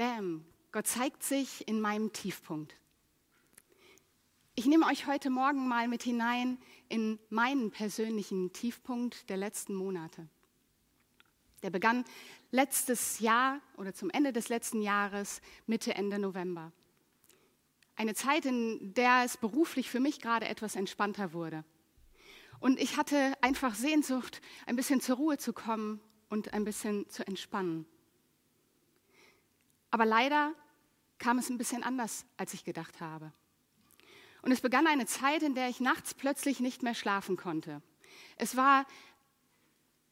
Bam, Gott zeigt sich in meinem Tiefpunkt. Ich nehme euch heute Morgen mal mit hinein in meinen persönlichen Tiefpunkt der letzten Monate. Der begann letztes Jahr oder zum Ende des letzten Jahres, Mitte, Ende November. Eine Zeit, in der es beruflich für mich gerade etwas entspannter wurde. Und ich hatte einfach Sehnsucht, ein bisschen zur Ruhe zu kommen und ein bisschen zu entspannen. Aber leider kam es ein bisschen anders, als ich gedacht habe. Und es begann eine Zeit, in der ich nachts plötzlich nicht mehr schlafen konnte. Es war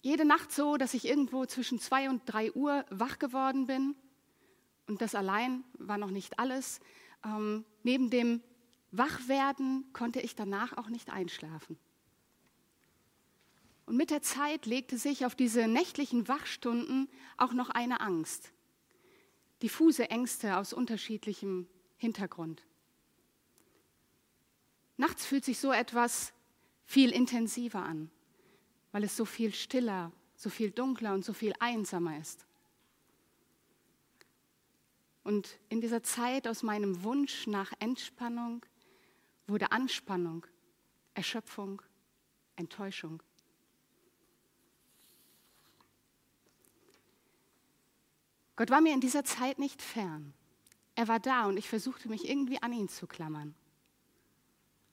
jede Nacht so, dass ich irgendwo zwischen zwei und drei Uhr wach geworden bin. Und das allein war noch nicht alles. Ähm, neben dem Wachwerden konnte ich danach auch nicht einschlafen. Und mit der Zeit legte sich auf diese nächtlichen Wachstunden auch noch eine Angst. Diffuse Ängste aus unterschiedlichem Hintergrund. Nachts fühlt sich so etwas viel intensiver an, weil es so viel stiller, so viel dunkler und so viel einsamer ist. Und in dieser Zeit aus meinem Wunsch nach Entspannung wurde Anspannung, Erschöpfung, Enttäuschung. Gott war mir in dieser Zeit nicht fern. Er war da und ich versuchte mich irgendwie an ihn zu klammern.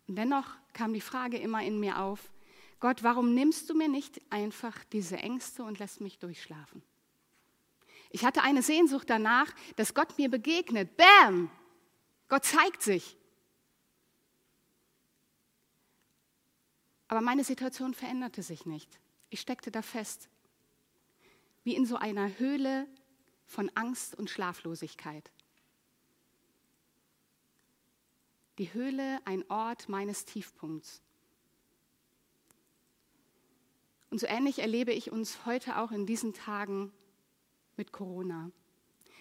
Und dennoch kam die Frage immer in mir auf, Gott, warum nimmst du mir nicht einfach diese Ängste und lässt mich durchschlafen? Ich hatte eine Sehnsucht danach, dass Gott mir begegnet. Bam! Gott zeigt sich. Aber meine Situation veränderte sich nicht. Ich steckte da fest, wie in so einer Höhle von Angst und Schlaflosigkeit. Die Höhle ein Ort meines Tiefpunkts. Und so ähnlich erlebe ich uns heute auch in diesen Tagen mit Corona.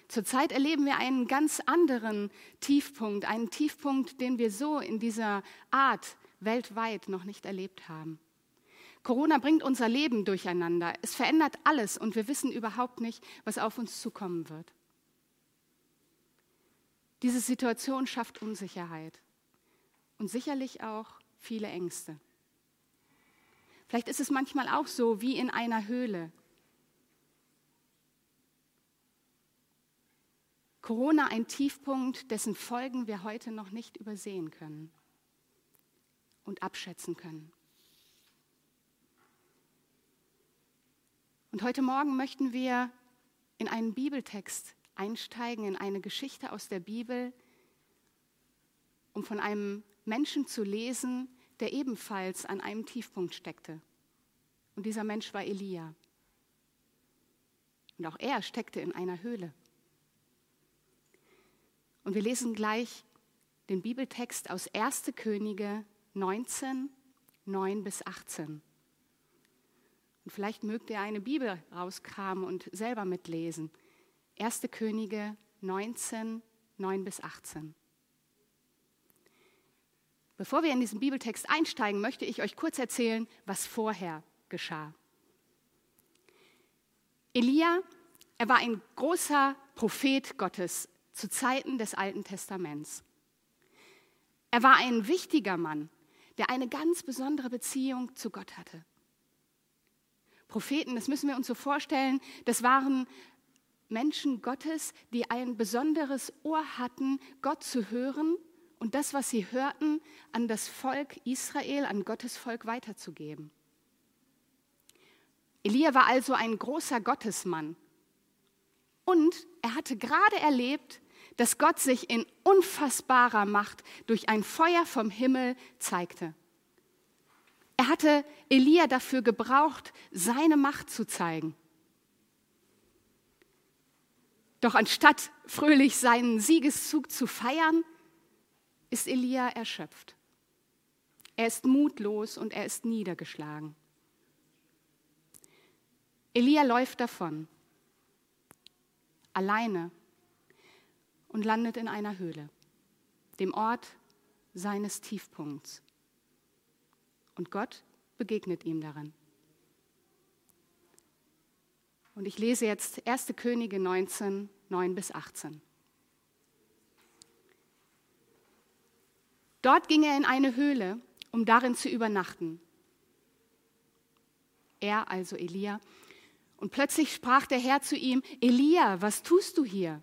Zurzeit erleben wir einen ganz anderen Tiefpunkt, einen Tiefpunkt, den wir so in dieser Art weltweit noch nicht erlebt haben. Corona bringt unser Leben durcheinander. Es verändert alles und wir wissen überhaupt nicht, was auf uns zukommen wird. Diese Situation schafft Unsicherheit und sicherlich auch viele Ängste. Vielleicht ist es manchmal auch so wie in einer Höhle. Corona ein Tiefpunkt, dessen Folgen wir heute noch nicht übersehen können und abschätzen können. Und heute Morgen möchten wir in einen Bibeltext einsteigen, in eine Geschichte aus der Bibel, um von einem Menschen zu lesen, der ebenfalls an einem Tiefpunkt steckte. Und dieser Mensch war Elia. Und auch er steckte in einer Höhle. Und wir lesen gleich den Bibeltext aus 1. Könige 19, 9 bis 18. Und vielleicht mögt ihr eine Bibel rauskramen und selber mitlesen. 1. Könige 19, 9 bis 18. Bevor wir in diesen Bibeltext einsteigen, möchte ich euch kurz erzählen, was vorher geschah. Elia, er war ein großer Prophet Gottes zu Zeiten des Alten Testaments. Er war ein wichtiger Mann, der eine ganz besondere Beziehung zu Gott hatte. Propheten, das müssen wir uns so vorstellen, das waren Menschen Gottes, die ein besonderes Ohr hatten, Gott zu hören und das, was sie hörten, an das Volk Israel, an Gottes Volk weiterzugeben. Elia war also ein großer Gottesmann. Und er hatte gerade erlebt, dass Gott sich in unfassbarer Macht durch ein Feuer vom Himmel zeigte. Er hatte Elia dafür gebraucht, seine Macht zu zeigen. Doch anstatt fröhlich seinen Siegeszug zu feiern, ist Elia erschöpft. Er ist mutlos und er ist niedergeschlagen. Elia läuft davon, alleine und landet in einer Höhle, dem Ort seines Tiefpunkts. Und Gott begegnet ihm darin. Und ich lese jetzt 1. Könige 19, 9 bis 18. Dort ging er in eine Höhle, um darin zu übernachten. Er, also Elia. Und plötzlich sprach der Herr zu ihm, Elia, was tust du hier?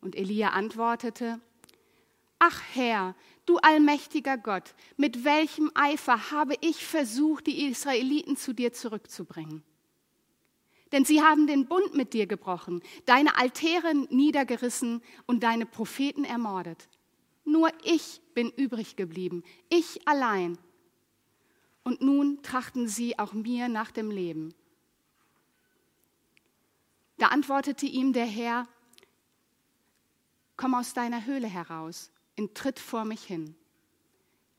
Und Elia antwortete, Ach Herr, du allmächtiger Gott, mit welchem Eifer habe ich versucht, die Israeliten zu dir zurückzubringen? Denn sie haben den Bund mit dir gebrochen, deine Altäre niedergerissen und deine Propheten ermordet. Nur ich bin übrig geblieben, ich allein. Und nun trachten sie auch mir nach dem Leben. Da antwortete ihm der Herr, komm aus deiner Höhle heraus und tritt vor mich hin,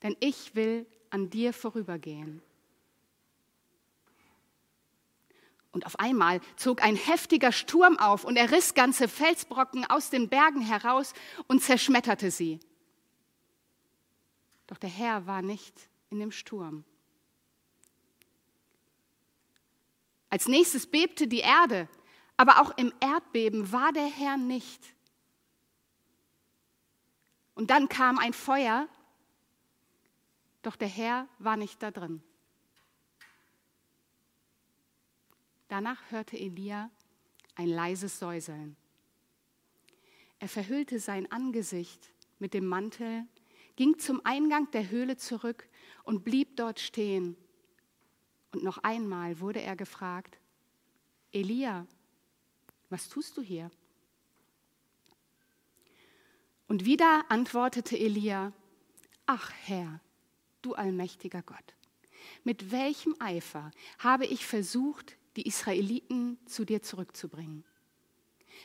denn ich will an dir vorübergehen. Und auf einmal zog ein heftiger Sturm auf und er riss ganze Felsbrocken aus den Bergen heraus und zerschmetterte sie. Doch der Herr war nicht in dem Sturm. Als nächstes bebte die Erde, aber auch im Erdbeben war der Herr nicht. Und dann kam ein Feuer, doch der Herr war nicht da drin. Danach hörte Elia ein leises Säuseln. Er verhüllte sein Angesicht mit dem Mantel, ging zum Eingang der Höhle zurück und blieb dort stehen. Und noch einmal wurde er gefragt, Elia, was tust du hier? Und wieder antwortete Elia, ach Herr, du allmächtiger Gott, mit welchem Eifer habe ich versucht, die Israeliten zu dir zurückzubringen?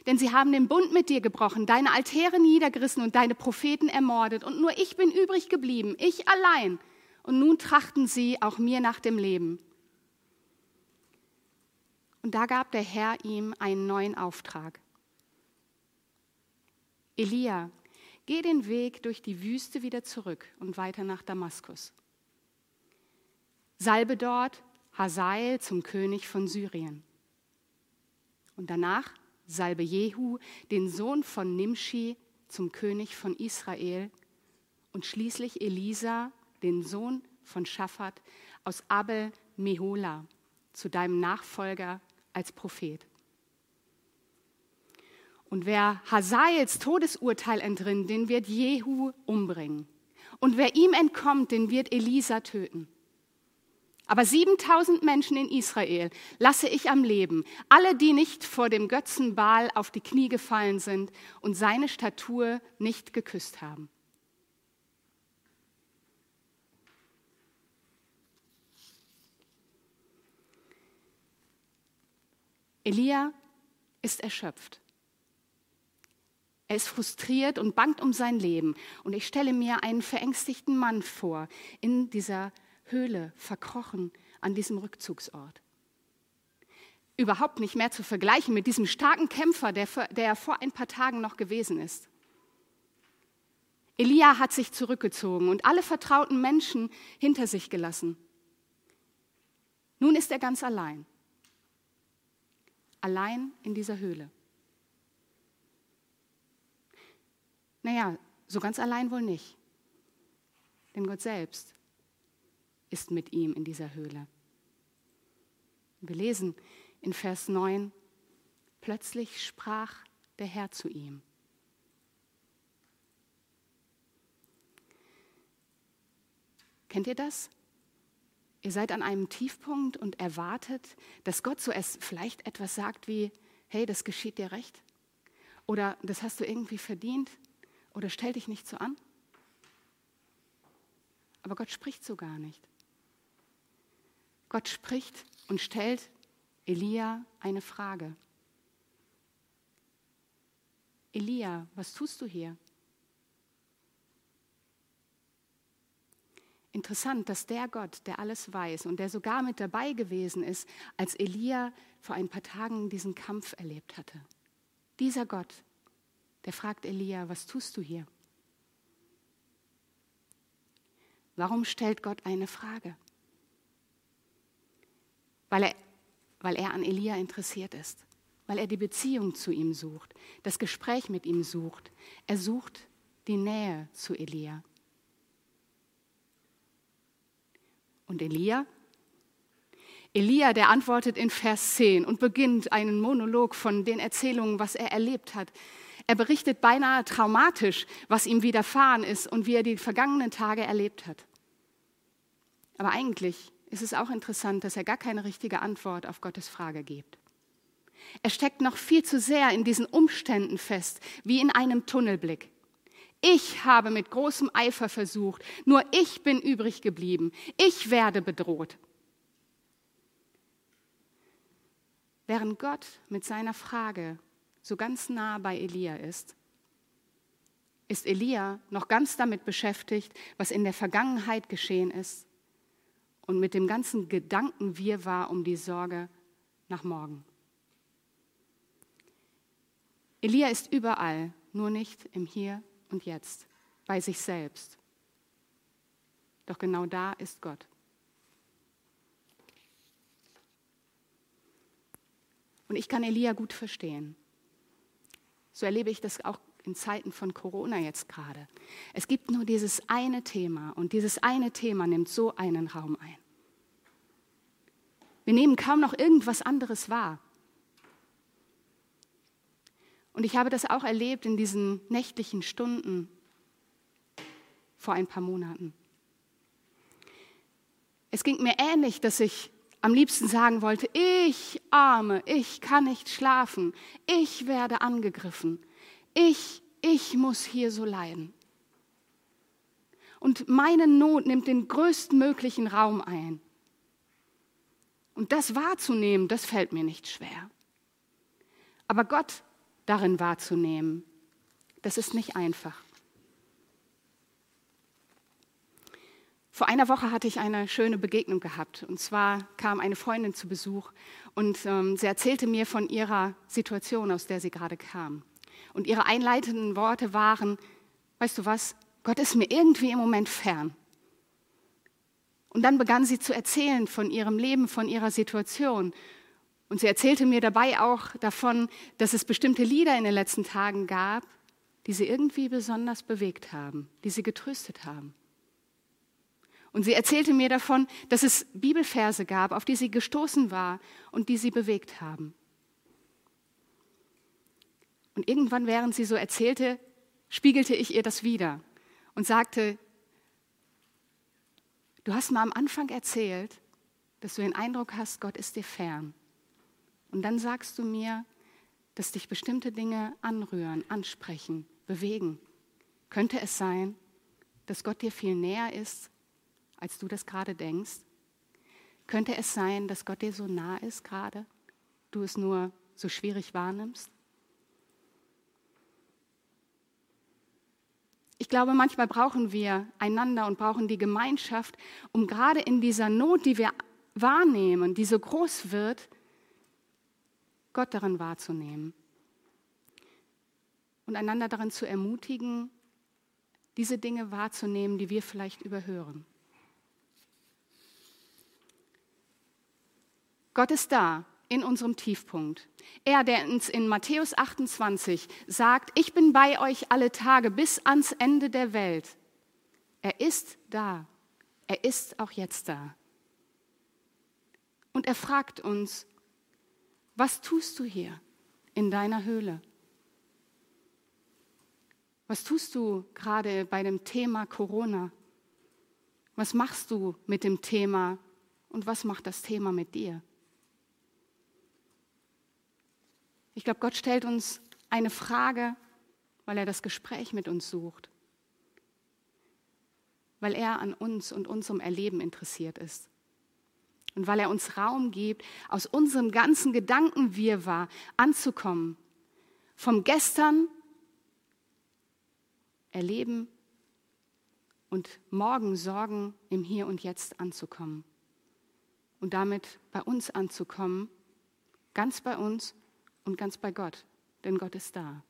Denn sie haben den Bund mit dir gebrochen, deine Altäre niedergerissen und deine Propheten ermordet. Und nur ich bin übrig geblieben, ich allein. Und nun trachten sie auch mir nach dem Leben. Und da gab der Herr ihm einen neuen Auftrag. Elia, Geh den Weg durch die Wüste wieder zurück und weiter nach Damaskus. Salbe dort Hazael zum König von Syrien. Und danach salbe Jehu, den Sohn von Nimshi, zum König von Israel. Und schließlich Elisa, den Sohn von Schafat aus Abel Mehola, zu deinem Nachfolger als Prophet. Und wer Hazaels Todesurteil entrinnt, den wird Jehu umbringen. Und wer ihm entkommt, den wird Elisa töten. Aber 7000 Menschen in Israel lasse ich am Leben, alle, die nicht vor dem Götzen Baal auf die Knie gefallen sind und seine Statur nicht geküsst haben. Elia ist erschöpft. Er ist frustriert und bangt um sein Leben. Und ich stelle mir einen verängstigten Mann vor, in dieser Höhle, verkrochen an diesem Rückzugsort. Überhaupt nicht mehr zu vergleichen mit diesem starken Kämpfer, der, der vor ein paar Tagen noch gewesen ist. Elia hat sich zurückgezogen und alle vertrauten Menschen hinter sich gelassen. Nun ist er ganz allein. Allein in dieser Höhle. Naja, so ganz allein wohl nicht. Denn Gott selbst ist mit ihm in dieser Höhle. Wir lesen in Vers 9, plötzlich sprach der Herr zu ihm. Kennt ihr das? Ihr seid an einem Tiefpunkt und erwartet, dass Gott es vielleicht etwas sagt wie, hey, das geschieht dir recht. Oder das hast du irgendwie verdient. Oder stell dich nicht so an. Aber Gott spricht so gar nicht. Gott spricht und stellt Elia eine Frage. Elia, was tust du hier? Interessant, dass der Gott, der alles weiß und der sogar mit dabei gewesen ist, als Elia vor ein paar Tagen diesen Kampf erlebt hatte. Dieser Gott der fragt Elia, was tust du hier? Warum stellt Gott eine Frage? Weil er, weil er an Elia interessiert ist. weil er die Beziehung zu ihm sucht, das Gespräch mit ihm sucht. Er sucht die Nähe zu Elia. Und Elia? Elia, der antwortet in Vers 10 und beginnt einen Monolog von den Erzählungen, was er erlebt hat. Er berichtet beinahe traumatisch, was ihm widerfahren ist und wie er die vergangenen Tage erlebt hat. Aber eigentlich ist es auch interessant, dass er gar keine richtige Antwort auf Gottes Frage gibt. Er steckt noch viel zu sehr in diesen Umständen fest, wie in einem Tunnelblick. Ich habe mit großem Eifer versucht, nur ich bin übrig geblieben. Ich werde bedroht. Während Gott mit seiner Frage so ganz nah bei Elia ist, ist Elia noch ganz damit beschäftigt, was in der Vergangenheit geschehen ist und mit dem ganzen Gedanken war um die Sorge nach morgen. Elia ist überall, nur nicht im Hier und Jetzt, bei sich selbst. Doch genau da ist Gott. Und ich kann Elia gut verstehen. So erlebe ich das auch in Zeiten von Corona jetzt gerade. Es gibt nur dieses eine Thema und dieses eine Thema nimmt so einen Raum ein. Wir nehmen kaum noch irgendwas anderes wahr. Und ich habe das auch erlebt in diesen nächtlichen Stunden vor ein paar Monaten. Es ging mir ähnlich, dass ich am liebsten sagen wollte, ich arme, ich kann nicht schlafen, ich werde angegriffen, ich, ich muss hier so leiden. Und meine Not nimmt den größtmöglichen Raum ein. Und das wahrzunehmen, das fällt mir nicht schwer. Aber Gott darin wahrzunehmen, das ist nicht einfach. Vor einer Woche hatte ich eine schöne Begegnung gehabt. Und zwar kam eine Freundin zu Besuch und ähm, sie erzählte mir von ihrer Situation, aus der sie gerade kam. Und ihre einleitenden Worte waren, weißt du was, Gott ist mir irgendwie im Moment fern. Und dann begann sie zu erzählen von ihrem Leben, von ihrer Situation. Und sie erzählte mir dabei auch davon, dass es bestimmte Lieder in den letzten Tagen gab, die sie irgendwie besonders bewegt haben, die sie getröstet haben. Und sie erzählte mir davon, dass es Bibelverse gab, auf die sie gestoßen war und die sie bewegt haben. Und irgendwann, während sie so erzählte, spiegelte ich ihr das wieder und sagte, du hast mal am Anfang erzählt, dass du den Eindruck hast, Gott ist dir fern. Und dann sagst du mir, dass dich bestimmte Dinge anrühren, ansprechen, bewegen. Könnte es sein, dass Gott dir viel näher ist, als du das gerade denkst? Könnte es sein, dass Gott dir so nah ist gerade, du es nur so schwierig wahrnimmst? Ich glaube, manchmal brauchen wir einander und brauchen die Gemeinschaft, um gerade in dieser Not, die wir wahrnehmen, die so groß wird, Gott darin wahrzunehmen und einander darin zu ermutigen, diese Dinge wahrzunehmen, die wir vielleicht überhören. Gott ist da in unserem Tiefpunkt. Er, der uns in Matthäus 28 sagt, ich bin bei euch alle Tage bis ans Ende der Welt. Er ist da. Er ist auch jetzt da. Und er fragt uns, was tust du hier in deiner Höhle? Was tust du gerade bei dem Thema Corona? Was machst du mit dem Thema und was macht das Thema mit dir? Ich glaube, Gott stellt uns eine Frage, weil er das Gespräch mit uns sucht, weil er an uns und unserem Erleben interessiert ist. Und weil er uns Raum gibt, aus unserem ganzen Gedankenwirrwarr anzukommen, vom Gestern erleben und morgen Sorgen im Hier und Jetzt anzukommen. Und damit bei uns anzukommen, ganz bei uns und ganz bei Gott, denn Gott ist da.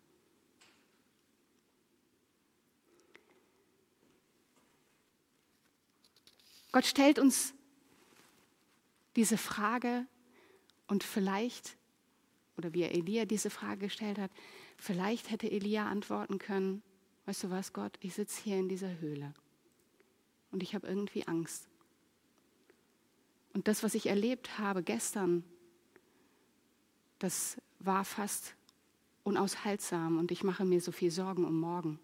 Gott stellt uns diese Frage und vielleicht oder wie er Elia diese Frage gestellt hat, vielleicht hätte Elia antworten können, weißt du was, Gott, ich sitze hier in dieser Höhle und ich habe irgendwie Angst. Und das, was ich erlebt habe gestern, das war fast unaushaltsam und ich mache mir so viel Sorgen um morgen.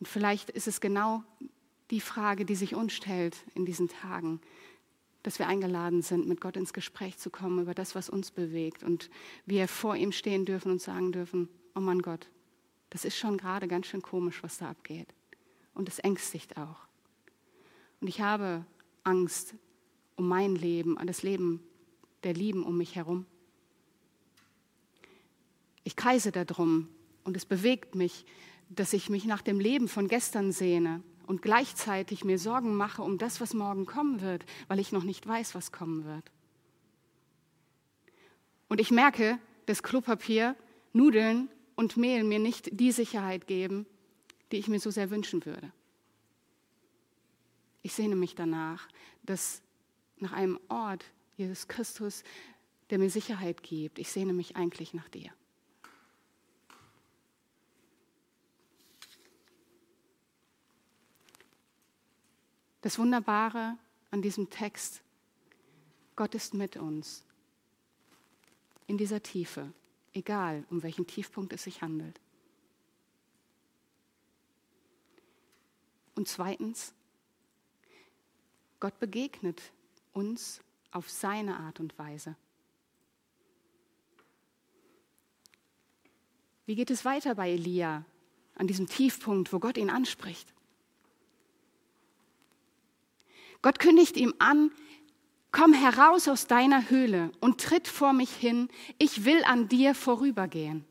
Und vielleicht ist es genau die Frage, die sich uns stellt in diesen Tagen, dass wir eingeladen sind, mit Gott ins Gespräch zu kommen über das, was uns bewegt und wir vor ihm stehen dürfen und sagen dürfen, oh Mann Gott, das ist schon gerade ganz schön komisch, was da abgeht. Und es ängstigt auch. Und ich habe Angst um mein Leben, an das Leben der Lieben um mich herum. Ich kreise darum und es bewegt mich, dass ich mich nach dem Leben von gestern sehne und gleichzeitig mir Sorgen mache um das, was morgen kommen wird, weil ich noch nicht weiß, was kommen wird. Und ich merke, dass Klopapier, Nudeln und Mehl mir nicht die Sicherheit geben, die ich mir so sehr wünschen würde. Ich sehne mich danach, dass nach einem Ort, Jesus Christus, der mir Sicherheit gibt, ich sehne mich eigentlich nach dir. Das Wunderbare an diesem Text, Gott ist mit uns in dieser Tiefe, egal um welchen Tiefpunkt es sich handelt. Und zweitens, Gott begegnet uns auf seine Art und Weise. Wie geht es weiter bei Elia an diesem Tiefpunkt, wo Gott ihn anspricht? Gott kündigt ihm an, komm heraus aus deiner Höhle und tritt vor mich hin, ich will an dir vorübergehen.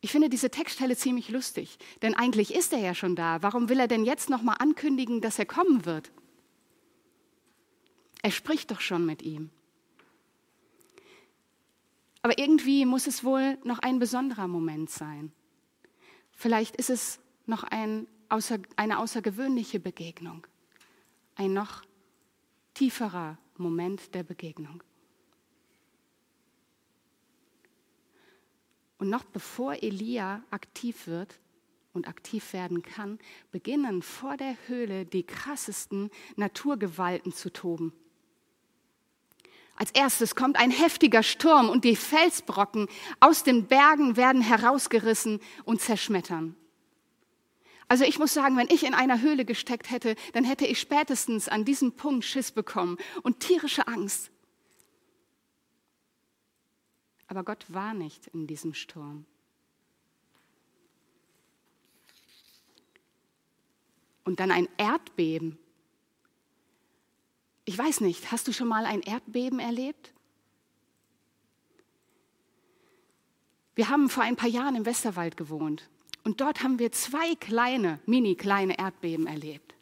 Ich finde diese Textstelle ziemlich lustig, denn eigentlich ist er ja schon da. Warum will er denn jetzt nochmal ankündigen, dass er kommen wird? Er spricht doch schon mit ihm. Aber irgendwie muss es wohl noch ein besonderer Moment sein. Vielleicht ist es noch ein außer, eine außergewöhnliche Begegnung, ein noch tieferer Moment der Begegnung. Und noch bevor Elia aktiv wird und aktiv werden kann, beginnen vor der Höhle die krassesten Naturgewalten zu toben. Als erstes kommt ein heftiger Sturm und die Felsbrocken aus den Bergen werden herausgerissen und zerschmettern. Also ich muss sagen, wenn ich in einer Höhle gesteckt hätte, dann hätte ich spätestens an diesem Punkt Schiss bekommen und tierische Angst. Aber Gott war nicht in diesem Sturm. Und dann ein Erdbeben. Ich weiß nicht, hast du schon mal ein Erdbeben erlebt? Wir haben vor ein paar Jahren im Westerwald gewohnt und dort haben wir zwei kleine, mini kleine Erdbeben erlebt.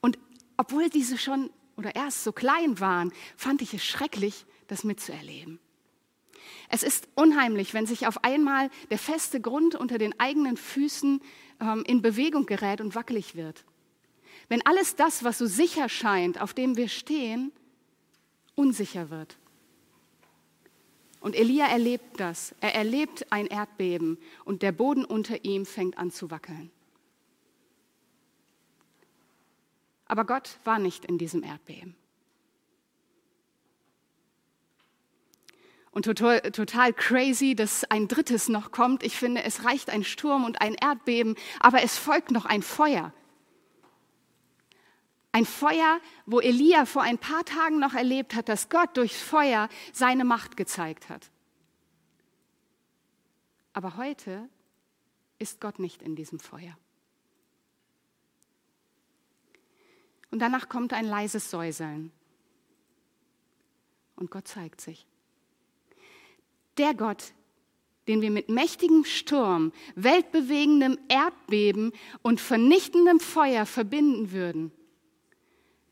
Und obwohl diese schon oder erst so klein waren, fand ich es schrecklich, das mitzuerleben. Es ist unheimlich, wenn sich auf einmal der feste Grund unter den eigenen Füßen ähm, in Bewegung gerät und wackelig wird. Wenn alles das, was so sicher scheint, auf dem wir stehen, unsicher wird. Und Elia erlebt das. Er erlebt ein Erdbeben und der Boden unter ihm fängt an zu wackeln. Aber Gott war nicht in diesem Erdbeben. Und total, total crazy, dass ein drittes noch kommt. Ich finde, es reicht ein Sturm und ein Erdbeben, aber es folgt noch ein Feuer. Ein Feuer, wo Elia vor ein paar Tagen noch erlebt hat, dass Gott durch Feuer seine Macht gezeigt hat. Aber heute ist Gott nicht in diesem Feuer. Und danach kommt ein leises Säuseln. Und Gott zeigt sich. Der Gott, den wir mit mächtigem Sturm, weltbewegendem Erdbeben und vernichtendem Feuer verbinden würden,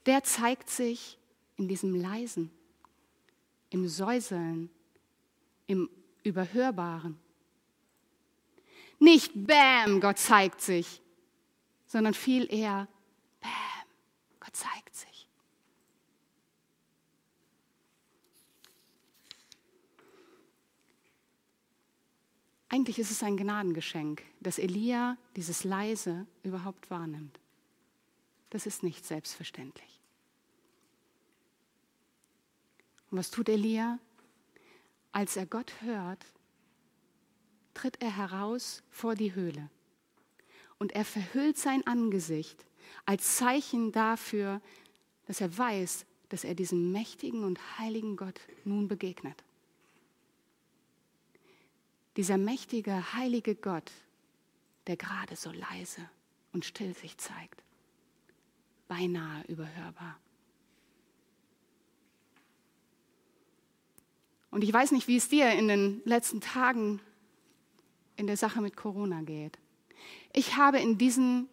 der zeigt sich in diesem Leisen, im Säuseln, im Überhörbaren. Nicht Bäm, Gott zeigt sich, sondern viel eher Bäm, Gott zeigt sich. Eigentlich ist es ein Gnadengeschenk, dass Elia dieses Leise überhaupt wahrnimmt. Das ist nicht selbstverständlich. Und was tut Elia? Als er Gott hört, tritt er heraus vor die Höhle und er verhüllt sein Angesicht als Zeichen dafür, dass er weiß, dass er diesem mächtigen und heiligen Gott nun begegnet. Dieser mächtige, heilige Gott, der gerade so leise und still sich zeigt, beinahe überhörbar. Und ich weiß nicht, wie es dir in den letzten Tagen in der Sache mit Corona geht. Ich habe in diesem,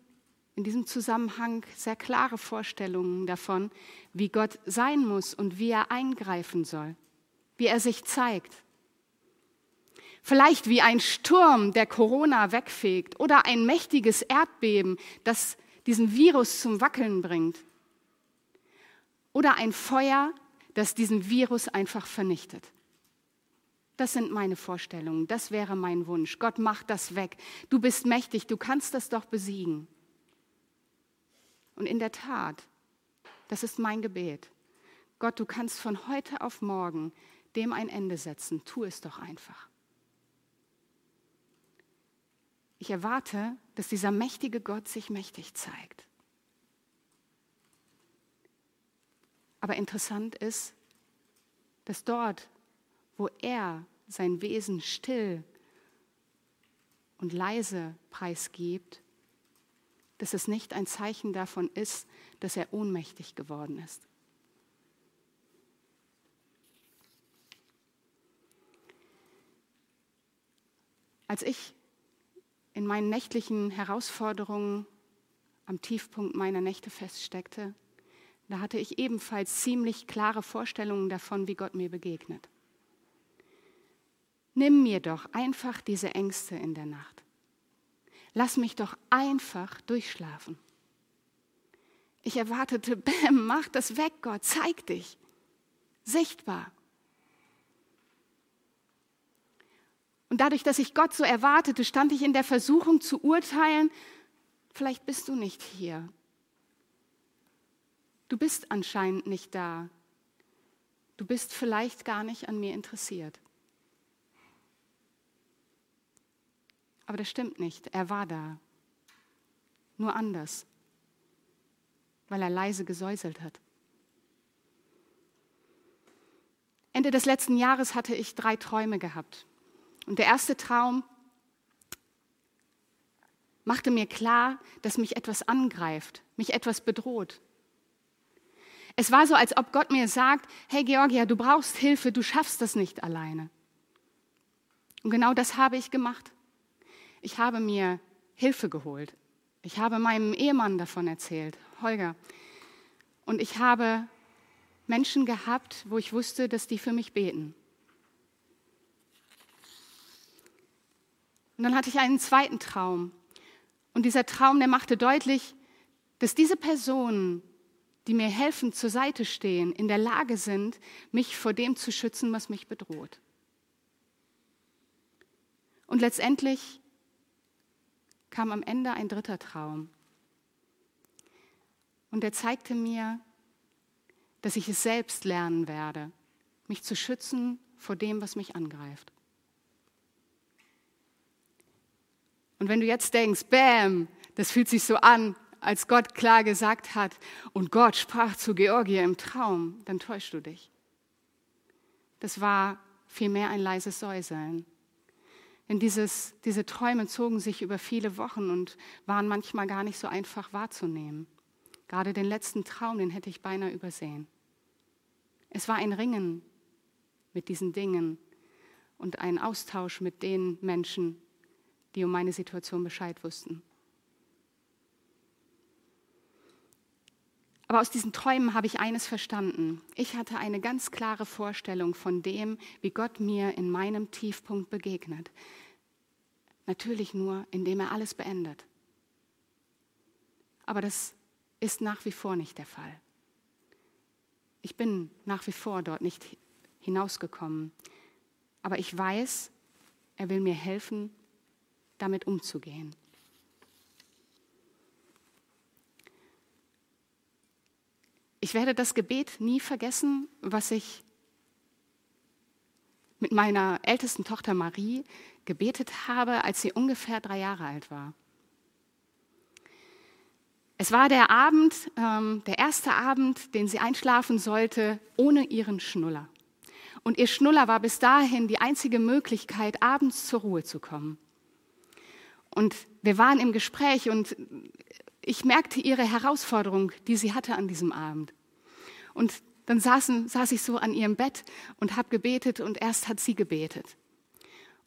in diesem Zusammenhang sehr klare Vorstellungen davon, wie Gott sein muss und wie er eingreifen soll, wie er sich zeigt. Vielleicht wie ein Sturm, der Corona wegfegt oder ein mächtiges Erdbeben, das diesen Virus zum Wackeln bringt. Oder ein Feuer, das diesen Virus einfach vernichtet. Das sind meine Vorstellungen, das wäre mein Wunsch. Gott macht das weg. Du bist mächtig, du kannst das doch besiegen. Und in der Tat, das ist mein Gebet. Gott, du kannst von heute auf morgen dem ein Ende setzen. Tu es doch einfach. Ich erwarte, dass dieser mächtige Gott sich mächtig zeigt. Aber interessant ist, dass dort, wo er sein Wesen still und leise preisgibt, dass es nicht ein Zeichen davon ist, dass er ohnmächtig geworden ist. Als ich in meinen nächtlichen Herausforderungen am Tiefpunkt meiner Nächte feststeckte, da hatte ich ebenfalls ziemlich klare Vorstellungen davon, wie Gott mir begegnet. Nimm mir doch einfach diese Ängste in der Nacht. Lass mich doch einfach durchschlafen. Ich erwartete, Bäm, mach das weg, Gott, zeig dich. Sichtbar. Und dadurch, dass ich Gott so erwartete, stand ich in der Versuchung zu urteilen, vielleicht bist du nicht hier. Du bist anscheinend nicht da. Du bist vielleicht gar nicht an mir interessiert. Aber das stimmt nicht. Er war da. Nur anders. Weil er leise gesäuselt hat. Ende des letzten Jahres hatte ich drei Träume gehabt. Und der erste Traum machte mir klar, dass mich etwas angreift, mich etwas bedroht. Es war so, als ob Gott mir sagt, hey Georgia, du brauchst Hilfe, du schaffst das nicht alleine. Und genau das habe ich gemacht. Ich habe mir Hilfe geholt. Ich habe meinem Ehemann davon erzählt, Holger. Und ich habe Menschen gehabt, wo ich wusste, dass die für mich beten. Und dann hatte ich einen zweiten Traum. Und dieser Traum, der machte deutlich, dass diese Personen, die mir helfen, zur Seite stehen, in der Lage sind, mich vor dem zu schützen, was mich bedroht. Und letztendlich kam am Ende ein dritter Traum. Und er zeigte mir, dass ich es selbst lernen werde, mich zu schützen vor dem, was mich angreift. Und wenn du jetzt denkst, bam, das fühlt sich so an, als Gott klar gesagt hat, und Gott sprach zu Georgia im Traum, dann täuschst du dich. Das war vielmehr ein leises Säuseln. Denn dieses, diese Träume zogen sich über viele Wochen und waren manchmal gar nicht so einfach wahrzunehmen. Gerade den letzten Traum, den hätte ich beinahe übersehen. Es war ein Ringen mit diesen Dingen und ein Austausch mit den Menschen, die um meine Situation Bescheid wussten. Aber aus diesen Träumen habe ich eines verstanden. Ich hatte eine ganz klare Vorstellung von dem, wie Gott mir in meinem Tiefpunkt begegnet. Natürlich nur, indem er alles beendet. Aber das ist nach wie vor nicht der Fall. Ich bin nach wie vor dort nicht hinausgekommen. Aber ich weiß, Er will mir helfen, damit umzugehen. Ich werde das Gebet nie vergessen, was ich mit meiner ältesten Tochter Marie gebetet habe, als sie ungefähr drei Jahre alt war. Es war der Abend, ähm, der erste Abend, den sie einschlafen sollte, ohne ihren Schnuller. Und ihr Schnuller war bis dahin die einzige Möglichkeit, abends zur Ruhe zu kommen. Und wir waren im Gespräch und ich merkte ihre Herausforderung, die sie hatte an diesem Abend. Und dann saßen, saß ich so an ihrem Bett und habe gebetet und erst hat sie gebetet.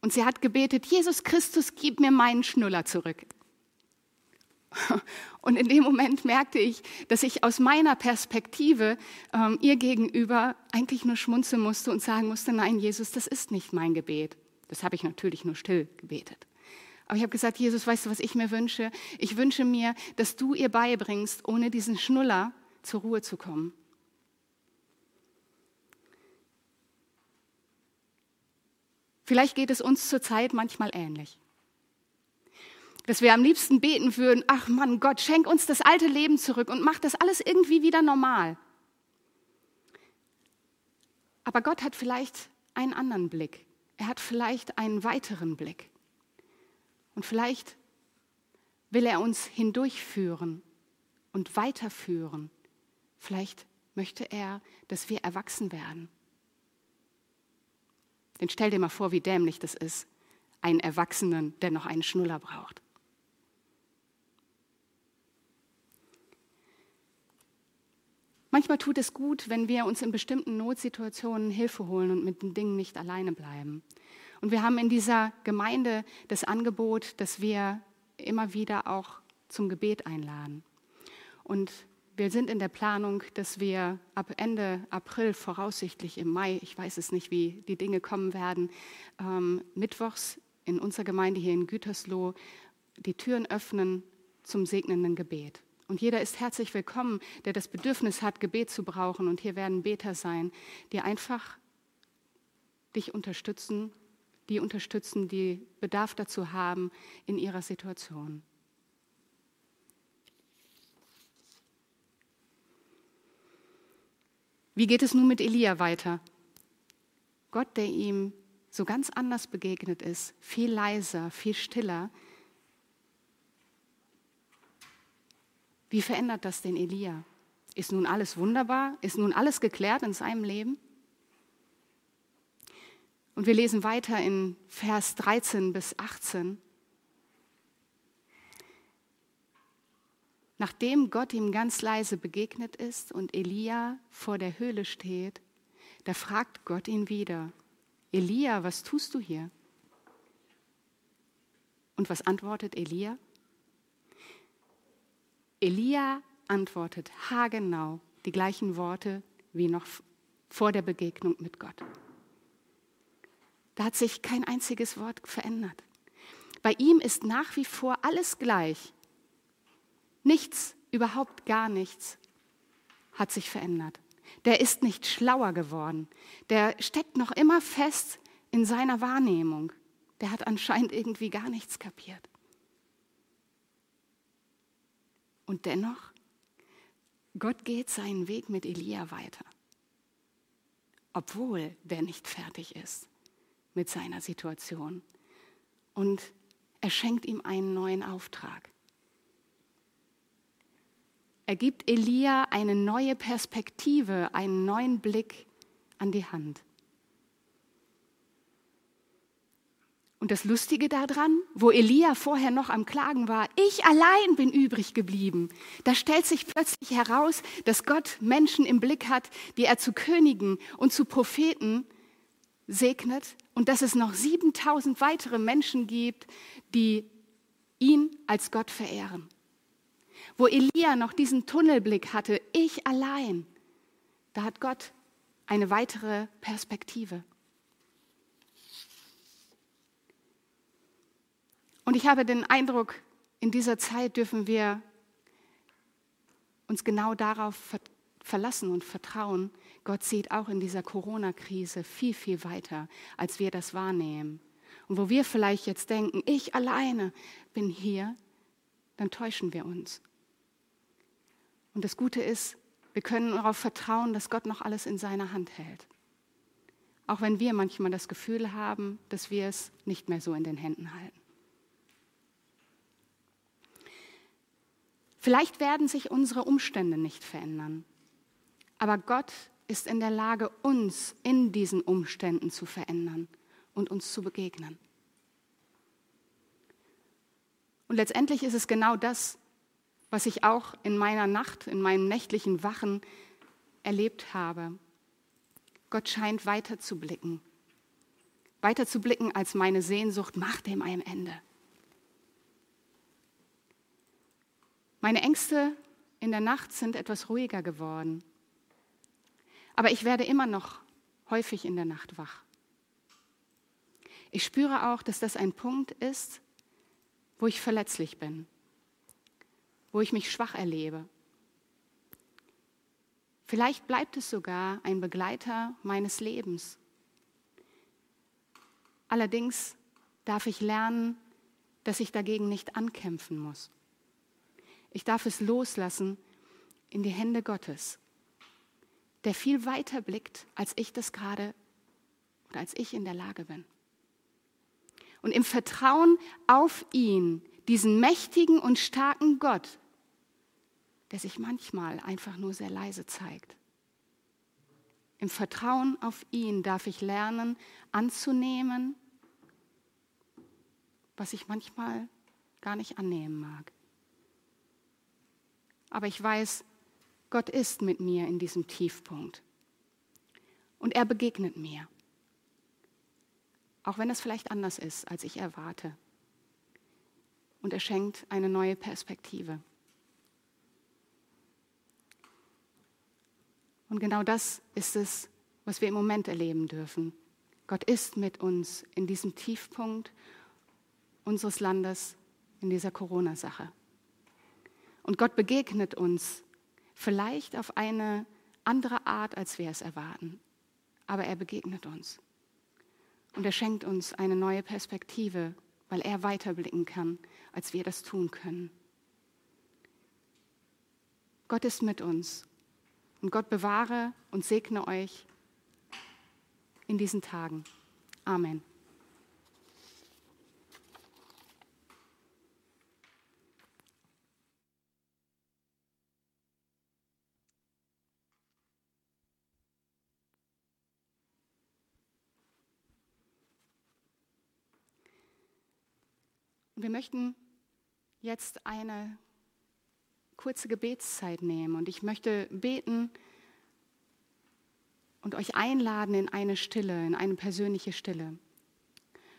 Und sie hat gebetet, Jesus Christus, gib mir meinen Schnuller zurück. Und in dem Moment merkte ich, dass ich aus meiner Perspektive ähm, ihr gegenüber eigentlich nur schmunzeln musste und sagen musste, nein, Jesus, das ist nicht mein Gebet. Das habe ich natürlich nur still gebetet. Aber ich habe gesagt, Jesus, weißt du, was ich mir wünsche? Ich wünsche mir, dass du ihr beibringst, ohne diesen Schnuller zur Ruhe zu kommen. Vielleicht geht es uns zurzeit manchmal ähnlich dass wir am liebsten beten würden, ach Mann, Gott, schenk uns das alte Leben zurück und mach das alles irgendwie wieder normal. Aber Gott hat vielleicht einen anderen Blick. Er hat vielleicht einen weiteren Blick. Und vielleicht will er uns hindurchführen und weiterführen. Vielleicht möchte er, dass wir erwachsen werden. Denn stell dir mal vor, wie dämlich das ist, einen Erwachsenen, der noch einen Schnuller braucht. Manchmal tut es gut, wenn wir uns in bestimmten Notsituationen Hilfe holen und mit den Dingen nicht alleine bleiben. Und wir haben in dieser Gemeinde das Angebot, dass wir immer wieder auch zum Gebet einladen. Und wir sind in der Planung, dass wir ab Ende April, voraussichtlich im Mai, ich weiß es nicht, wie die Dinge kommen werden, ähm, mittwochs in unserer Gemeinde hier in Gütersloh die Türen öffnen zum segnenden Gebet. Und jeder ist herzlich willkommen, der das Bedürfnis hat, Gebet zu brauchen. Und hier werden Beter sein, die einfach dich unterstützen, die unterstützen, die Bedarf dazu haben in ihrer Situation. Wie geht es nun mit Elia weiter? Gott, der ihm so ganz anders begegnet ist, viel leiser, viel stiller, Wie verändert das den Elia? Ist nun alles wunderbar? Ist nun alles geklärt in seinem Leben? Und wir lesen weiter in Vers 13 bis 18. Nachdem Gott ihm ganz leise begegnet ist und Elia vor der Höhle steht, da fragt Gott ihn wieder, Elia, was tust du hier? Und was antwortet Elia? Elia antwortet haargenau die gleichen Worte wie noch vor der Begegnung mit Gott. Da hat sich kein einziges Wort verändert. Bei ihm ist nach wie vor alles gleich. Nichts, überhaupt gar nichts hat sich verändert. Der ist nicht schlauer geworden. Der steckt noch immer fest in seiner Wahrnehmung. Der hat anscheinend irgendwie gar nichts kapiert. Und dennoch, Gott geht seinen Weg mit Elia weiter, obwohl der nicht fertig ist mit seiner Situation. Und er schenkt ihm einen neuen Auftrag. Er gibt Elia eine neue Perspektive, einen neuen Blick an die Hand. Und das Lustige daran, wo Elia vorher noch am Klagen war, ich allein bin übrig geblieben, da stellt sich plötzlich heraus, dass Gott Menschen im Blick hat, die er zu Königen und zu Propheten segnet und dass es noch 7000 weitere Menschen gibt, die ihn als Gott verehren. Wo Elia noch diesen Tunnelblick hatte, ich allein, da hat Gott eine weitere Perspektive. Und ich habe den Eindruck, in dieser Zeit dürfen wir uns genau darauf verlassen und vertrauen. Gott sieht auch in dieser Corona-Krise viel, viel weiter, als wir das wahrnehmen. und wo wir vielleicht jetzt denken, ich alleine bin hier, dann täuschen wir uns. Und das Gute ist, wir können darauf vertrauen, dass Gott noch alles in seiner Hand hält. Auch wenn wir manchmal das Gefühl haben, dass wir es nicht mehr so in den Händen halten. Vielleicht werden sich unsere Umstände nicht verändern, aber Gott ist in der Lage, uns in diesen Umständen zu verändern und uns zu begegnen. Und letztendlich ist es genau das, was ich auch in meiner Nacht, in meinen nächtlichen Wachen erlebt habe. Gott scheint weiter zu blicken. Weiter zu blicken als meine Sehnsucht macht dem ein Ende. Meine Ängste in der Nacht sind etwas ruhiger geworden. Aber ich werde immer noch häufig in der Nacht wach. Ich spüre auch, dass das ein Punkt ist, wo ich verletzlich bin wo ich mich schwach erlebe. Vielleicht bleibt es sogar ein Begleiter meines Lebens. Allerdings darf ich lernen, dass ich dagegen nicht ankämpfen muss. Ich darf es loslassen in die Hände Gottes, der viel weiter blickt, als ich das gerade oder als ich in der Lage bin. Und im Vertrauen auf ihn, diesen mächtigen und starken Gott, der sich manchmal einfach nur sehr leise zeigt. Im Vertrauen auf ihn darf ich lernen, anzunehmen, was ich manchmal gar nicht annehmen mag. Aber ich weiß, Gott ist mit mir in diesem Tiefpunkt. Und er begegnet mir. Auch wenn es vielleicht anders ist, als ich erwarte. Und er schenkt eine neue Perspektive. Und genau das ist es, was wir im Moment erleben dürfen. Gott ist mit uns in diesem Tiefpunkt unseres Landes, in dieser Corona-Sache. Und Gott begegnet uns vielleicht auf eine andere Art, als wir es erwarten. Aber er begegnet uns. Und er schenkt uns eine neue Perspektive, weil er weiterblicken kann, als wir das tun können. Gott ist mit uns und Gott bewahre und segne euch in diesen Tagen. Amen. Wir möchten jetzt eine kurze Gebetszeit nehmen und ich möchte beten und euch einladen in eine Stille, in eine persönliche Stille.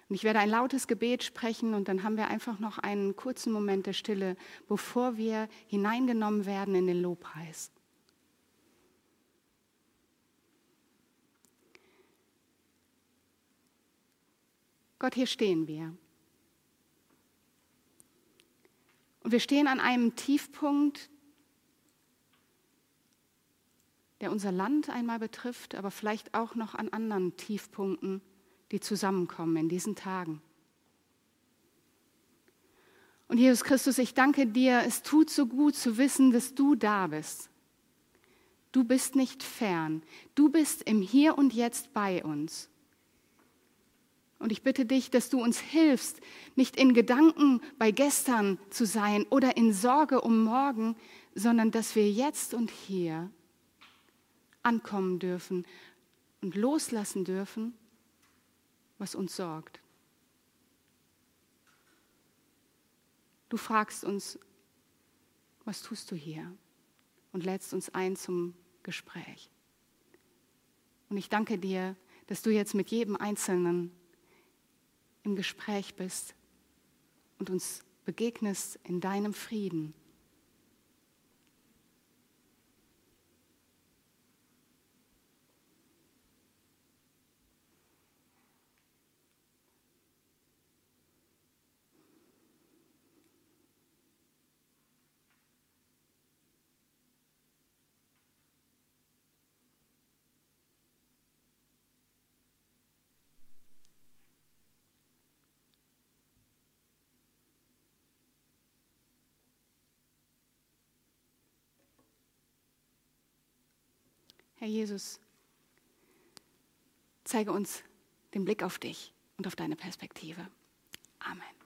Und ich werde ein lautes Gebet sprechen und dann haben wir einfach noch einen kurzen Moment der Stille, bevor wir hineingenommen werden in den Lobpreis. Gott, hier stehen wir. Und wir stehen an einem Tiefpunkt, der unser Land einmal betrifft, aber vielleicht auch noch an anderen Tiefpunkten, die zusammenkommen in diesen Tagen. Und Jesus Christus, ich danke dir, es tut so gut zu wissen, dass du da bist. Du bist nicht fern, du bist im Hier und Jetzt bei uns. Und ich bitte dich, dass du uns hilfst, nicht in Gedanken bei gestern zu sein oder in Sorge um morgen, sondern dass wir jetzt und hier ankommen dürfen und loslassen dürfen, was uns sorgt. Du fragst uns, was tust du hier? Und lädst uns ein zum Gespräch. Und ich danke dir, dass du jetzt mit jedem Einzelnen im Gespräch bist und uns begegnest in deinem Frieden. Herr Jesus, zeige uns den Blick auf dich und auf deine Perspektive. Amen.